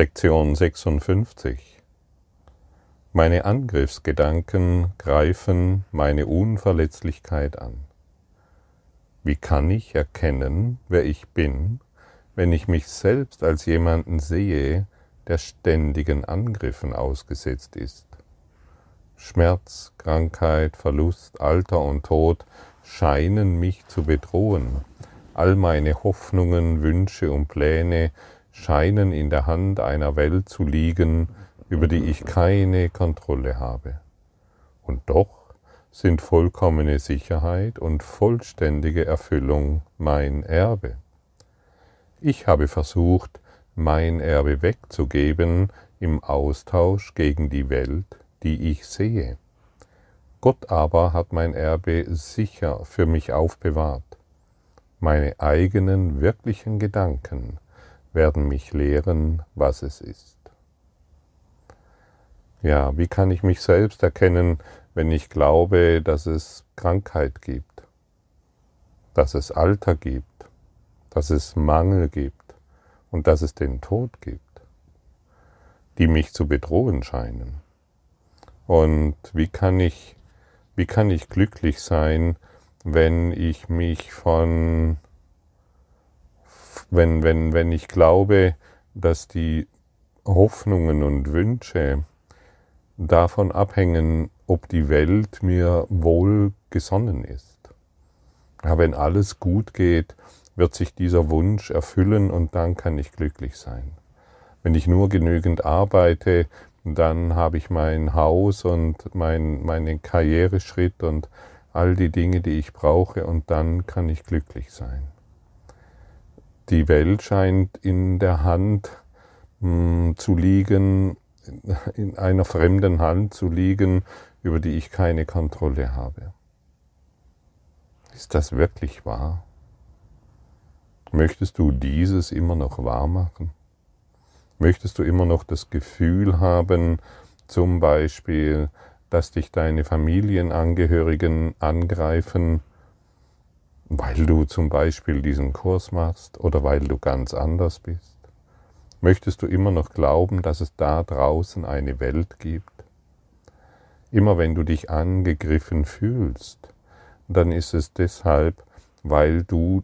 Lektion 56 Meine Angriffsgedanken greifen meine Unverletzlichkeit an. Wie kann ich erkennen, wer ich bin, wenn ich mich selbst als jemanden sehe, der ständigen Angriffen ausgesetzt ist? Schmerz, Krankheit, Verlust, Alter und Tod scheinen mich zu bedrohen. All meine Hoffnungen, Wünsche und Pläne scheinen in der Hand einer Welt zu liegen, über die ich keine Kontrolle habe. Und doch sind vollkommene Sicherheit und vollständige Erfüllung mein Erbe. Ich habe versucht, mein Erbe wegzugeben im Austausch gegen die Welt, die ich sehe. Gott aber hat mein Erbe sicher für mich aufbewahrt. Meine eigenen wirklichen Gedanken werden mich lehren, was es ist. Ja, wie kann ich mich selbst erkennen, wenn ich glaube, dass es Krankheit gibt, dass es Alter gibt, dass es Mangel gibt und dass es den Tod gibt, die mich zu bedrohen scheinen? Und wie kann ich, wie kann ich glücklich sein, wenn ich mich von wenn, wenn, wenn ich glaube, dass die Hoffnungen und Wünsche davon abhängen, ob die Welt mir wohl gesonnen ist. Ja, wenn alles gut geht, wird sich dieser Wunsch erfüllen und dann kann ich glücklich sein. Wenn ich nur genügend arbeite, dann habe ich mein Haus und mein, meinen Karriereschritt und all die Dinge, die ich brauche und dann kann ich glücklich sein. Die Welt scheint in der Hand mh, hm, zu liegen, in einer fremden Hand zu liegen, über die ich keine Kontrolle habe. Ist das wirklich wahr? Möchtest du dieses immer noch wahr machen? Möchtest du immer noch das Gefühl haben, zum Beispiel, dass dich deine Familienangehörigen angreifen, weil du zum Beispiel diesen Kurs machst oder weil du ganz anders bist? Möchtest du immer noch glauben, dass es da draußen eine Welt gibt? Immer wenn du dich angegriffen fühlst, dann ist es deshalb, weil du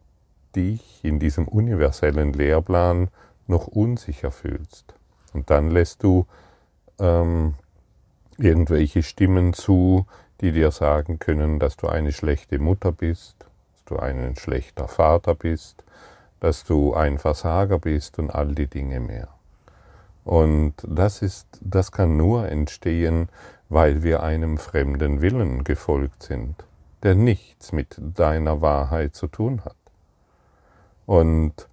dich in diesem universellen Lehrplan noch unsicher fühlst. Und dann lässt du ähm, irgendwelche Stimmen zu, die dir sagen können, dass du eine schlechte Mutter bist, du ein schlechter Vater bist, dass du ein Versager bist und all die Dinge mehr. Und das ist, das kann nur entstehen, weil wir einem fremden Willen gefolgt sind, der nichts mit deiner Wahrheit zu tun hat. Und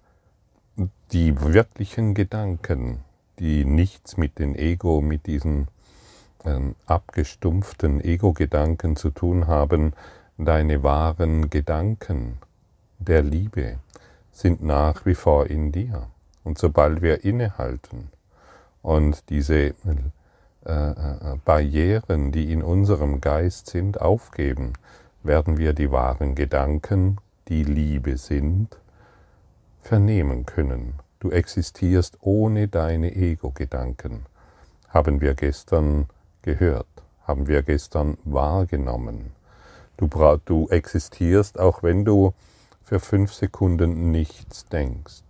die wirklichen Gedanken, die nichts mit dem Ego, mit diesen ähm, abgestumpften Ego-Gedanken zu tun haben, Deine wahren Gedanken der Liebe sind nach wie vor in dir. Und sobald wir innehalten und diese äh, äh, Barrieren, die in unserem Geist sind, aufgeben, werden wir die wahren Gedanken, die Liebe sind, vernehmen können. Du existierst ohne deine Ego-Gedanken. Haben wir gestern gehört, haben wir gestern wahrgenommen. Du, du existierst, auch wenn du für fünf Sekunden nichts denkst.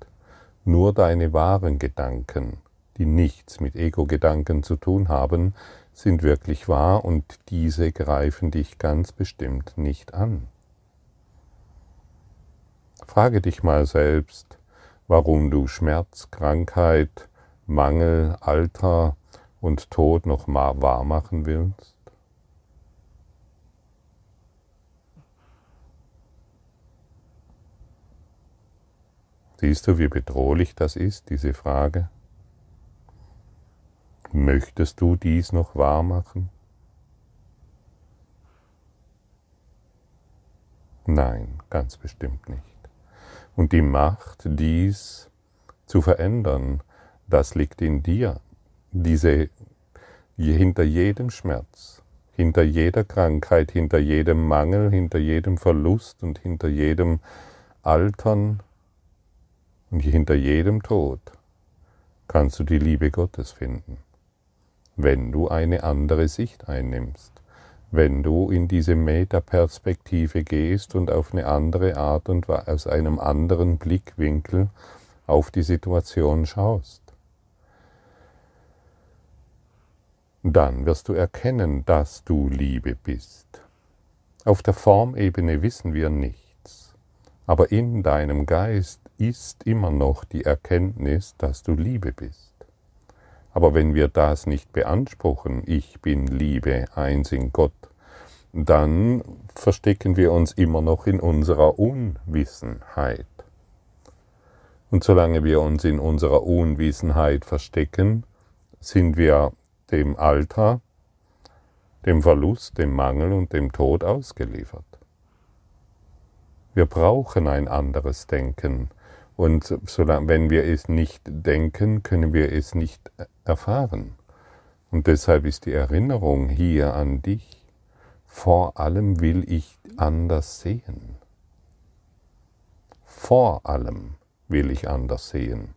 Nur deine wahren Gedanken, die nichts mit Ego-Gedanken zu tun haben, sind wirklich wahr und diese greifen dich ganz bestimmt nicht an. Frage dich mal selbst, warum du Schmerz, Krankheit, Mangel, Alter und Tod noch wahr machen willst. Siehst du, wie bedrohlich das ist, diese Frage? Möchtest du dies noch wahr machen? Nein, ganz bestimmt nicht. Und die Macht, dies zu verändern, das liegt in dir. Diese, hinter jedem Schmerz, hinter jeder Krankheit, hinter jedem Mangel, hinter jedem Verlust und hinter jedem Altern und hinter jedem Tod kannst du die Liebe Gottes finden, wenn du eine andere Sicht einnimmst, wenn du in diese Metaperspektive gehst und auf eine andere Art und aus einem anderen Blickwinkel auf die Situation schaust. Dann wirst du erkennen, dass du Liebe bist. Auf der Formebene wissen wir nichts, aber in deinem Geist ist immer noch die Erkenntnis, dass du Liebe bist. Aber wenn wir das nicht beanspruchen, ich bin Liebe, eins in Gott, dann verstecken wir uns immer noch in unserer Unwissenheit. Und solange wir uns in unserer Unwissenheit verstecken, sind wir dem Alter, dem Verlust, dem Mangel und dem Tod ausgeliefert. Wir brauchen ein anderes Denken, und solange, wenn wir es nicht denken, können wir es nicht erfahren. Und deshalb ist die Erinnerung hier an dich. Vor allem will ich anders sehen. Vor allem will ich anders sehen.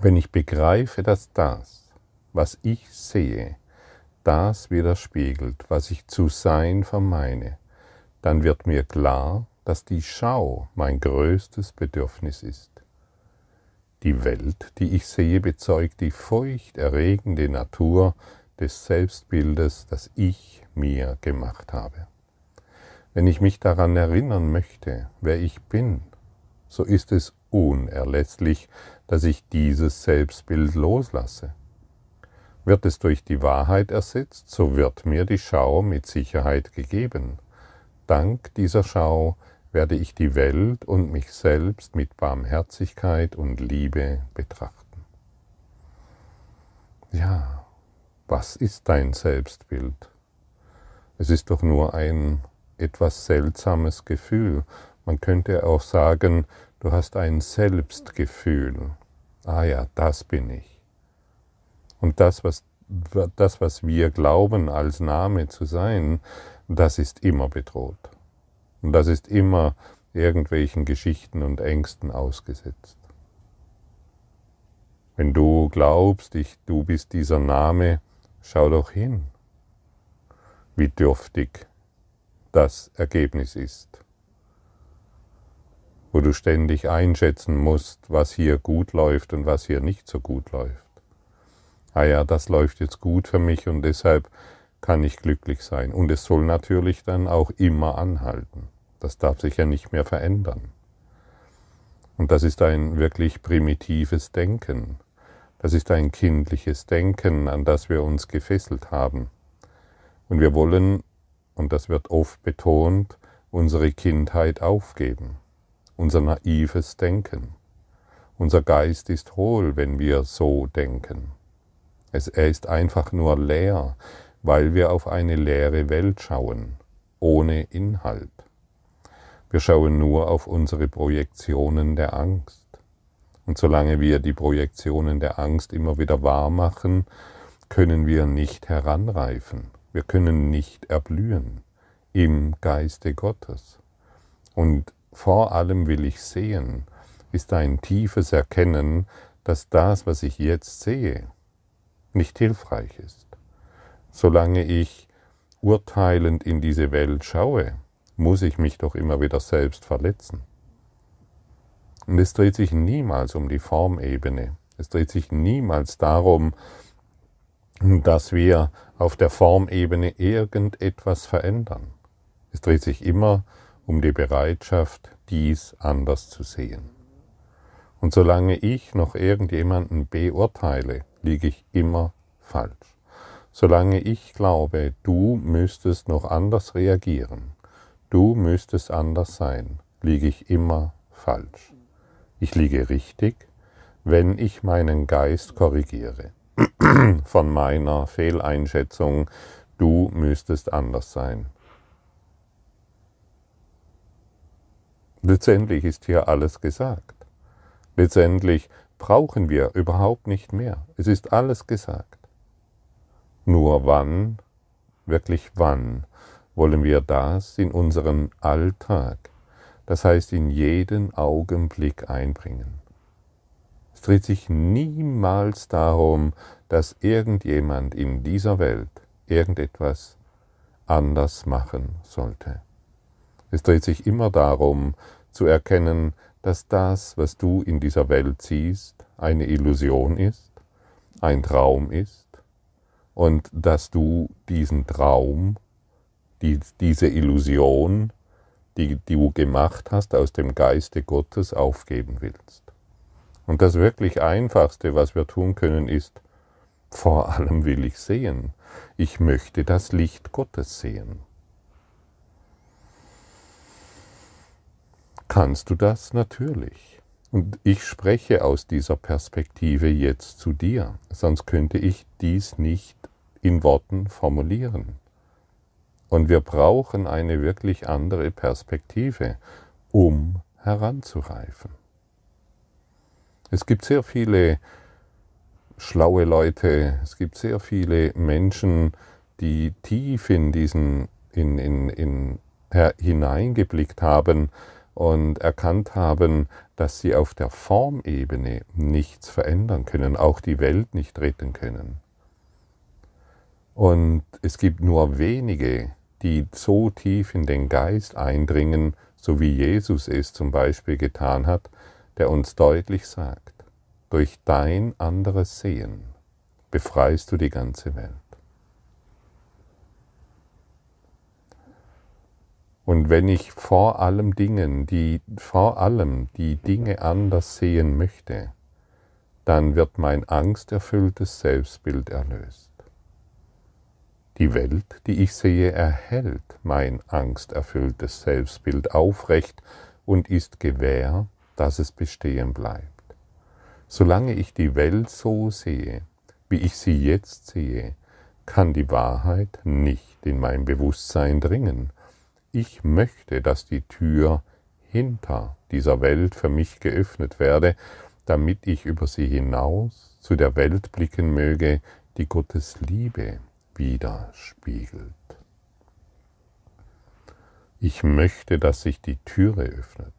Wenn ich begreife, dass das, was ich sehe, das widerspiegelt, was ich zu sein vermeine, dann wird mir klar, dass die Schau mein größtes Bedürfnis ist. Die Welt, die ich sehe, bezeugt die furchterregende Natur des Selbstbildes, das ich mir gemacht habe. Wenn ich mich daran erinnern möchte, wer ich bin, so ist es unerlässlich, dass ich dieses Selbstbild loslasse. Wird es durch die Wahrheit ersetzt, so wird mir die Schau mit Sicherheit gegeben. Dank dieser Schau werde ich die Welt und mich selbst mit Barmherzigkeit und Liebe betrachten. Ja, was ist dein Selbstbild? Es ist doch nur ein etwas seltsames Gefühl. Man könnte auch sagen, du hast ein Selbstgefühl. Ah ja, das bin ich. Und das, was, das, was wir glauben als Name zu sein, das ist immer bedroht. Und das ist immer irgendwelchen Geschichten und Ängsten ausgesetzt. Wenn du glaubst, ich, du bist dieser Name, schau doch hin, wie dürftig das Ergebnis ist, wo du ständig einschätzen musst, was hier gut läuft und was hier nicht so gut läuft. Ah ja, das läuft jetzt gut für mich und deshalb kann ich glücklich sein. Und es soll natürlich dann auch immer anhalten. Das darf sich ja nicht mehr verändern. Und das ist ein wirklich primitives Denken. Das ist ein kindliches Denken, an das wir uns gefesselt haben. Und wir wollen, und das wird oft betont, unsere Kindheit aufgeben, unser naives Denken. Unser Geist ist hohl, wenn wir so denken. Es, er ist einfach nur leer weil wir auf eine leere Welt schauen, ohne Inhalt. Wir schauen nur auf unsere Projektionen der Angst. Und solange wir die Projektionen der Angst immer wieder wahr machen, können wir nicht heranreifen, wir können nicht erblühen im Geiste Gottes. Und vor allem will ich sehen, ist ein tiefes Erkennen, dass das, was ich jetzt sehe, nicht hilfreich ist. Solange ich urteilend in diese Welt schaue, muss ich mich doch immer wieder selbst verletzen. Und es dreht sich niemals um die Formebene. Es dreht sich niemals darum, dass wir auf der Formebene irgendetwas verändern. Es dreht sich immer um die Bereitschaft, dies anders zu sehen. Und solange ich noch irgendjemanden beurteile, liege ich immer falsch. Solange ich glaube, du müsstest noch anders reagieren, du müsstest anders sein, liege ich immer falsch. Ich liege richtig, wenn ich meinen Geist korrigiere von meiner Fehleinschätzung, du müsstest anders sein. Letztendlich ist hier alles gesagt. Letztendlich brauchen wir überhaupt nicht mehr. Es ist alles gesagt. Nur wann, wirklich wann, wollen wir das in unseren Alltag, das heißt in jeden Augenblick einbringen? Es dreht sich niemals darum, dass irgendjemand in dieser Welt irgendetwas anders machen sollte. Es dreht sich immer darum, zu erkennen, dass das, was du in dieser Welt siehst, eine Illusion ist, ein Traum ist und dass du diesen Traum, die, diese Illusion, die, die du gemacht hast, aus dem Geiste Gottes aufgeben willst. Und das wirklich Einfachste, was wir tun können, ist, vor allem will ich sehen. Ich möchte das Licht Gottes sehen. Kannst du das? Natürlich. Und ich spreche aus dieser Perspektive jetzt zu dir, sonst könnte ich dies nicht in Worten formulieren. Und wir brauchen eine wirklich andere Perspektive, um heranzureifen. Es gibt sehr viele schlaue Leute, es gibt sehr viele Menschen, die tief in diesen in, in, in, hineingeblickt haben und erkannt haben, dass sie auf der Formebene nichts verändern können, auch die Welt nicht retten können. Und es gibt nur wenige, die so tief in den Geist eindringen, so wie Jesus es zum Beispiel getan hat, der uns deutlich sagt, durch dein anderes Sehen befreist du die ganze Welt. Und wenn ich vor allem Dingen, die vor allem die Dinge anders sehen möchte, dann wird mein angsterfülltes Selbstbild erlöst. Die Welt, die ich sehe, erhält mein angsterfülltes Selbstbild aufrecht und ist gewähr, dass es bestehen bleibt. Solange ich die Welt so sehe, wie ich sie jetzt sehe, kann die Wahrheit nicht in mein Bewusstsein dringen, ich möchte, dass die Tür hinter dieser Welt für mich geöffnet werde, damit ich über sie hinaus zu der Welt blicken möge, die Gottes Liebe widerspiegelt. Ich möchte, dass sich die Türe öffnet.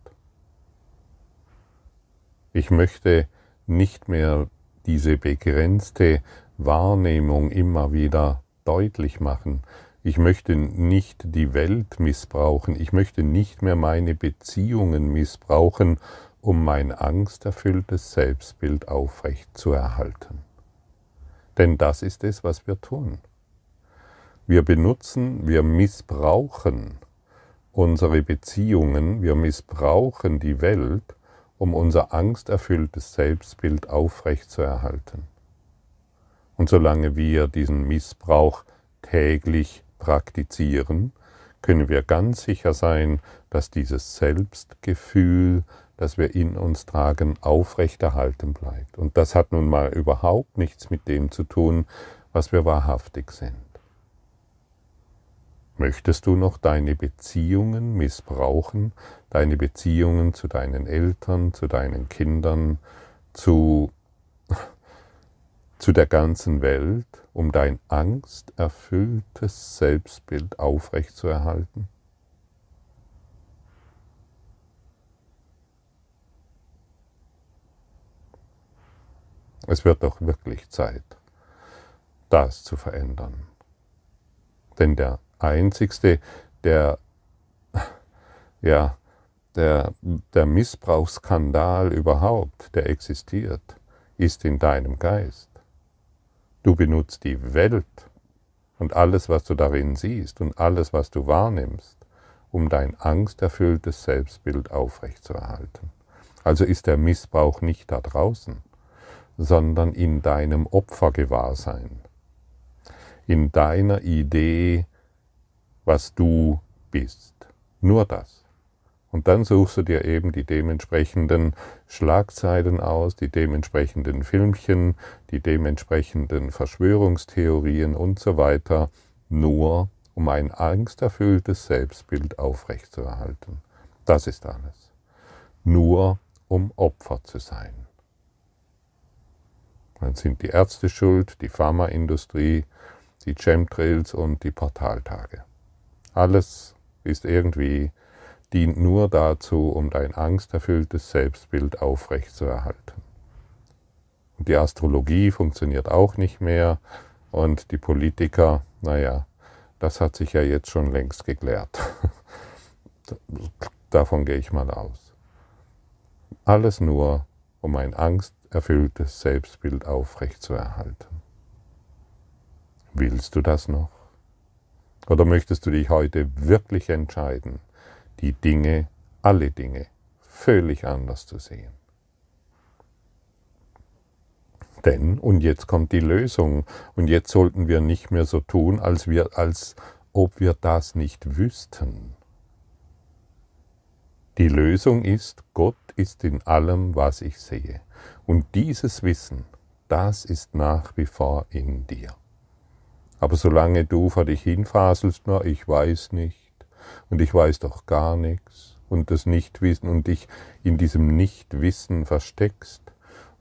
Ich möchte nicht mehr diese begrenzte Wahrnehmung immer wieder deutlich machen, ich möchte nicht die Welt missbrauchen. Ich möchte nicht mehr meine Beziehungen missbrauchen, um mein angsterfülltes Selbstbild aufrecht zu erhalten. Denn das ist es, was wir tun. Wir benutzen, wir missbrauchen unsere Beziehungen, wir missbrauchen die Welt, um unser angsterfülltes Selbstbild aufrecht zu erhalten. Und solange wir diesen Missbrauch täglich praktizieren, können wir ganz sicher sein, dass dieses Selbstgefühl, das wir in uns tragen, aufrechterhalten bleibt. Und das hat nun mal überhaupt nichts mit dem zu tun, was wir wahrhaftig sind. Möchtest du noch deine Beziehungen missbrauchen, deine Beziehungen zu deinen Eltern, zu deinen Kindern, zu zu der ganzen Welt, um dein angsterfülltes Selbstbild aufrechtzuerhalten? Es wird doch wirklich Zeit, das zu verändern. Denn der Einzigste, der, ja, der, der Missbrauchsskandal überhaupt, der existiert, ist in deinem Geist. Du benutzt die Welt und alles, was du darin siehst und alles, was du wahrnimmst, um dein angsterfülltes Selbstbild aufrechtzuerhalten. Also ist der Missbrauch nicht da draußen, sondern in deinem Opfergewahrsein, in deiner Idee, was du bist. Nur das. Und dann suchst du dir eben die dementsprechenden Schlagzeilen aus, die dementsprechenden Filmchen, die dementsprechenden Verschwörungstheorien und so weiter, nur um ein angsterfülltes Selbstbild aufrechtzuerhalten. Das ist alles. Nur um Opfer zu sein. Dann sind die Ärzte schuld, die Pharmaindustrie, die Chemtrails und die Portaltage. Alles ist irgendwie dient nur dazu, um dein angsterfülltes Selbstbild aufrechtzuerhalten. Die Astrologie funktioniert auch nicht mehr und die Politiker, naja, das hat sich ja jetzt schon längst geklärt. Davon gehe ich mal aus. Alles nur, um ein angsterfülltes Selbstbild aufrechtzuerhalten. Willst du das noch? Oder möchtest du dich heute wirklich entscheiden, die Dinge, alle Dinge, völlig anders zu sehen? Denn, und jetzt kommt die Lösung, und jetzt sollten wir nicht mehr so tun, als, wir, als ob wir das nicht wüssten. Die Lösung ist, Gott ist in allem, was ich sehe. Und dieses Wissen, das ist nach wie vor in dir. Aber solange du vor dich hinfaselst, na, ich weiß nicht und ich weiß doch gar nichts und das Nichtwissen und dich in diesem Nichtwissen versteckst,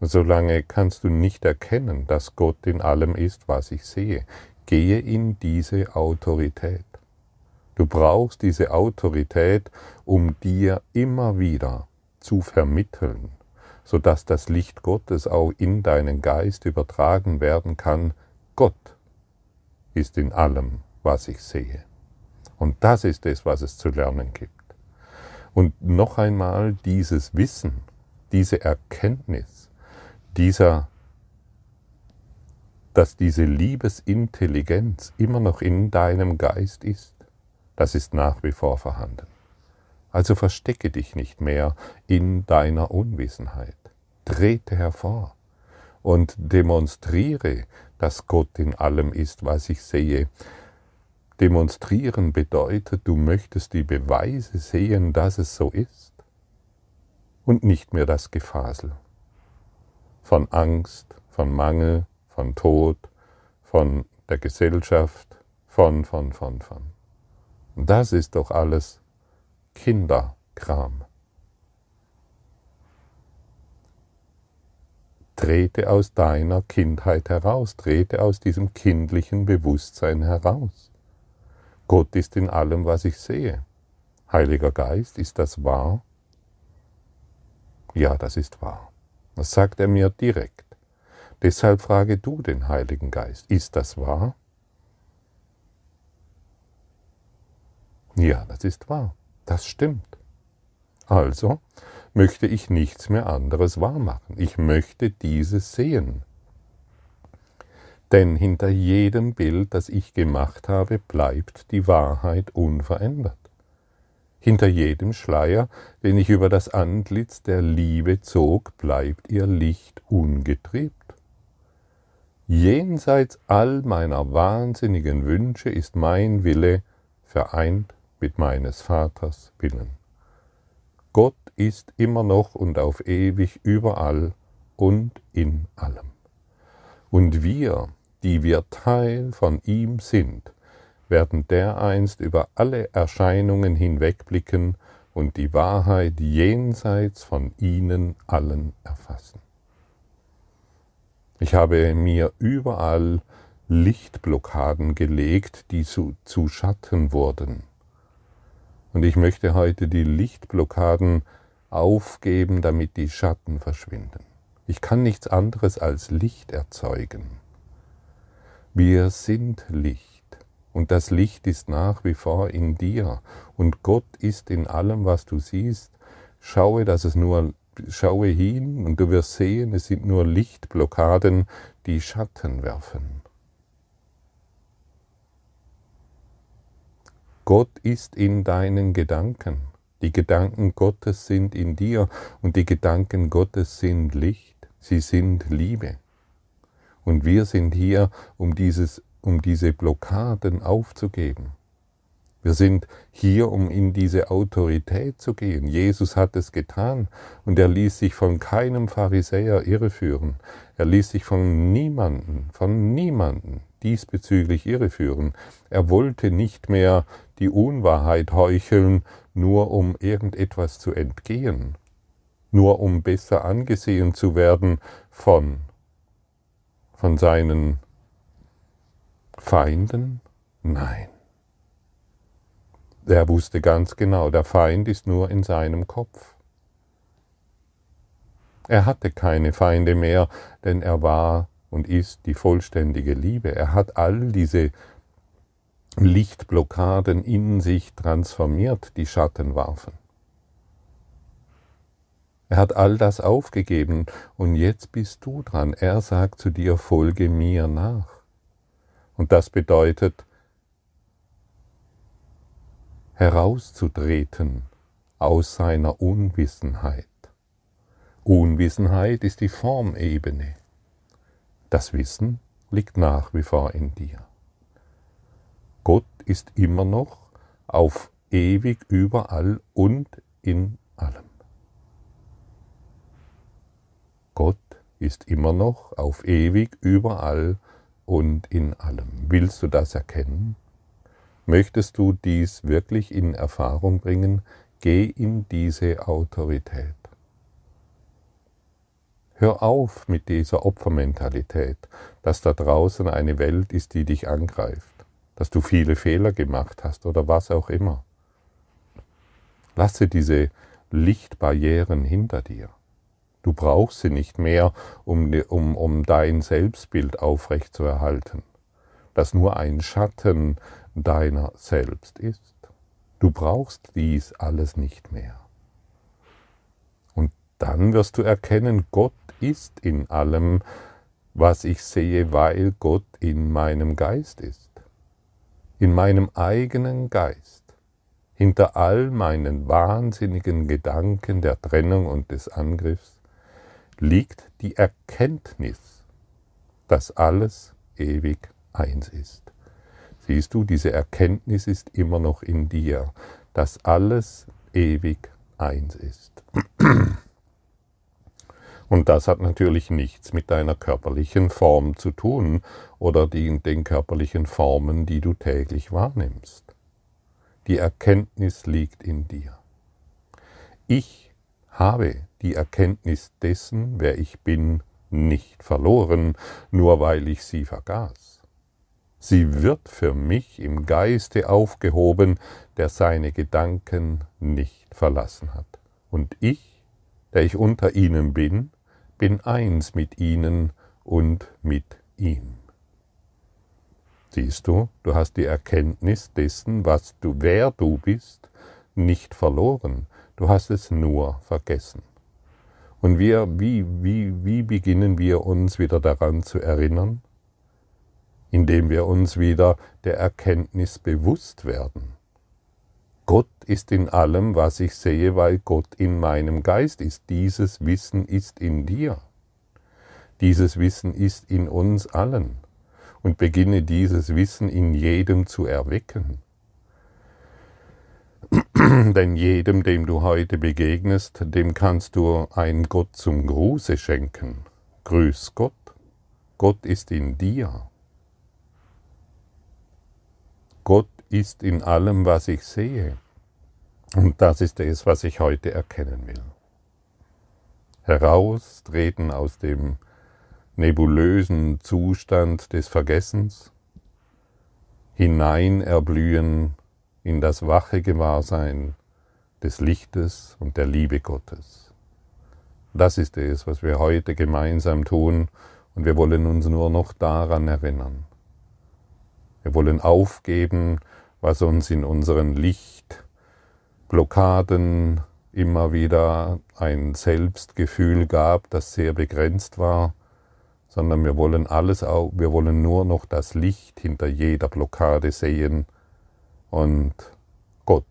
solange kannst du nicht erkennen, dass Gott in allem ist, was ich sehe. Gehe in diese Autorität. Du brauchst diese Autorität, um dir immer wieder zu vermitteln, sodass das Licht Gottes auch in deinen Geist übertragen werden kann. Gott ist in allem, was ich sehe. Und das ist es, was es zu lernen gibt. Und noch einmal dieses Wissen, diese Erkenntnis, dieser, dass diese Liebesintelligenz immer noch in deinem Geist ist, das ist nach wie vor vorhanden. Also verstecke dich nicht mehr in deiner Unwissenheit. Trete hervor und demonstriere, dass Gott in allem ist, was ich sehe. Demonstrieren bedeutet, du möchtest die Beweise sehen, dass es so ist und nicht mehr das Gefasel von Angst, von Mangel, von Tod, von der Gesellschaft, von, von, von, von. Das ist doch alles Kinderkram. Trete aus deiner Kindheit heraus, trete aus diesem kindlichen Bewusstsein heraus. Gott ist in allem, was ich sehe. Heiliger Geist, ist das wahr? Ja, das ist wahr. Das sagt er mir direkt. Deshalb frage du den Heiligen Geist, ist das wahr? Ja, das ist wahr. Das stimmt. Also, möchte ich nichts mehr anderes wahrmachen. Ich möchte dieses sehen. Denn hinter jedem Bild, das ich gemacht habe, bleibt die Wahrheit unverändert. Hinter jedem Schleier, den ich über das Antlitz der Liebe zog, bleibt ihr Licht ungetriebt. Jenseits all meiner wahnsinnigen Wünsche ist mein Wille vereint mit meines Vaters Willen. Gott ist immer noch und auf ewig überall und in allem. Und wir, die wir Teil von ihm sind, werden dereinst über alle Erscheinungen hinwegblicken und die Wahrheit jenseits von ihnen allen erfassen. Ich habe mir überall Lichtblockaden gelegt, die zu, zu Schatten wurden. Und ich möchte heute die Lichtblockaden aufgeben, damit die Schatten verschwinden. Ich kann nichts anderes als Licht erzeugen. Wir sind Licht und das Licht ist nach wie vor in dir und Gott ist in allem, was du siehst. Schaue, dass es nur schaue hin und du wirst sehen, es sind nur Lichtblockaden, die Schatten werfen. Gott ist in deinen Gedanken. Die Gedanken Gottes sind in dir und die Gedanken Gottes sind Licht, sie sind Liebe. Und wir sind hier, um, dieses, um diese Blockaden aufzugeben. Wir sind hier, um in diese Autorität zu gehen. Jesus hat es getan und er ließ sich von keinem Pharisäer irreführen. Er ließ sich von niemanden, von niemanden diesbezüglich irreführen. Er wollte nicht mehr die Unwahrheit heucheln, nur um irgendetwas zu entgehen, nur um besser angesehen zu werden von, von seinen Feinden? Nein. Er wusste ganz genau, der Feind ist nur in seinem Kopf. Er hatte keine Feinde mehr, denn er war und ist die vollständige Liebe. Er hat all diese Lichtblockaden in sich transformiert, die Schatten warfen. Er hat all das aufgegeben und jetzt bist du dran. Er sagt zu dir, folge mir nach. Und das bedeutet, herauszutreten aus seiner Unwissenheit. Unwissenheit ist die Formebene. Das Wissen liegt nach wie vor in dir. Gott ist immer noch auf ewig überall und in allem. Gott ist immer noch auf ewig überall und in allem. Willst du das erkennen? Möchtest du dies wirklich in Erfahrung bringen? Geh in diese Autorität. Hör auf mit dieser Opfermentalität, dass da draußen eine Welt ist, die dich angreift, dass du viele Fehler gemacht hast oder was auch immer. Lasse diese Lichtbarrieren hinter dir. Du brauchst sie nicht mehr, um, um, um dein Selbstbild aufrechtzuerhalten, das nur ein Schatten deiner selbst ist. Du brauchst dies alles nicht mehr. Und dann wirst du erkennen, Gott ist in allem, was ich sehe, weil Gott in meinem Geist ist. In meinem eigenen Geist. Hinter all meinen wahnsinnigen Gedanken der Trennung und des Angriffs liegt die Erkenntnis, dass alles ewig eins ist. Siehst du, diese Erkenntnis ist immer noch in dir, dass alles ewig eins ist. Und das hat natürlich nichts mit deiner körperlichen Form zu tun oder den, den körperlichen Formen, die du täglich wahrnimmst. Die Erkenntnis liegt in dir. Ich habe die Erkenntnis dessen, wer ich bin, nicht verloren, nur weil ich sie vergaß. Sie wird für mich im Geiste aufgehoben, der seine Gedanken nicht verlassen hat. Und ich, der ich unter ihnen bin, bin eins mit ihnen und mit ihm. Siehst du, du hast die Erkenntnis dessen, was du, wer du bist, nicht verloren, du hast es nur vergessen. Und wir, wie, wie, wie beginnen wir uns wieder daran zu erinnern? Indem wir uns wieder der Erkenntnis bewusst werden. Gott ist in allem, was ich sehe, weil Gott in meinem Geist ist. Dieses Wissen ist in dir. Dieses Wissen ist in uns allen. Und beginne dieses Wissen in jedem zu erwecken. Denn jedem, dem du heute begegnest, dem kannst du ein Gott zum Gruße schenken. Grüß Gott. Gott ist in dir. Gott ist in allem, was ich sehe. Und das ist es, was ich heute erkennen will. Heraustreten aus dem nebulösen Zustand des Vergessens, hinein erblühen in das wache Gewahrsein des Lichtes und der Liebe Gottes. Das ist es, was wir heute gemeinsam tun, und wir wollen uns nur noch daran erinnern. Wir wollen aufgeben, was uns in unseren Lichtblockaden immer wieder ein Selbstgefühl gab, das sehr begrenzt war, sondern wir wollen alles auch, wir wollen nur noch das Licht hinter jeder Blockade sehen und Gott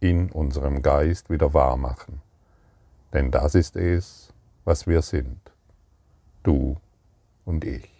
in unserem Geist wieder wahr machen. Denn das ist es, was wir sind, du und ich.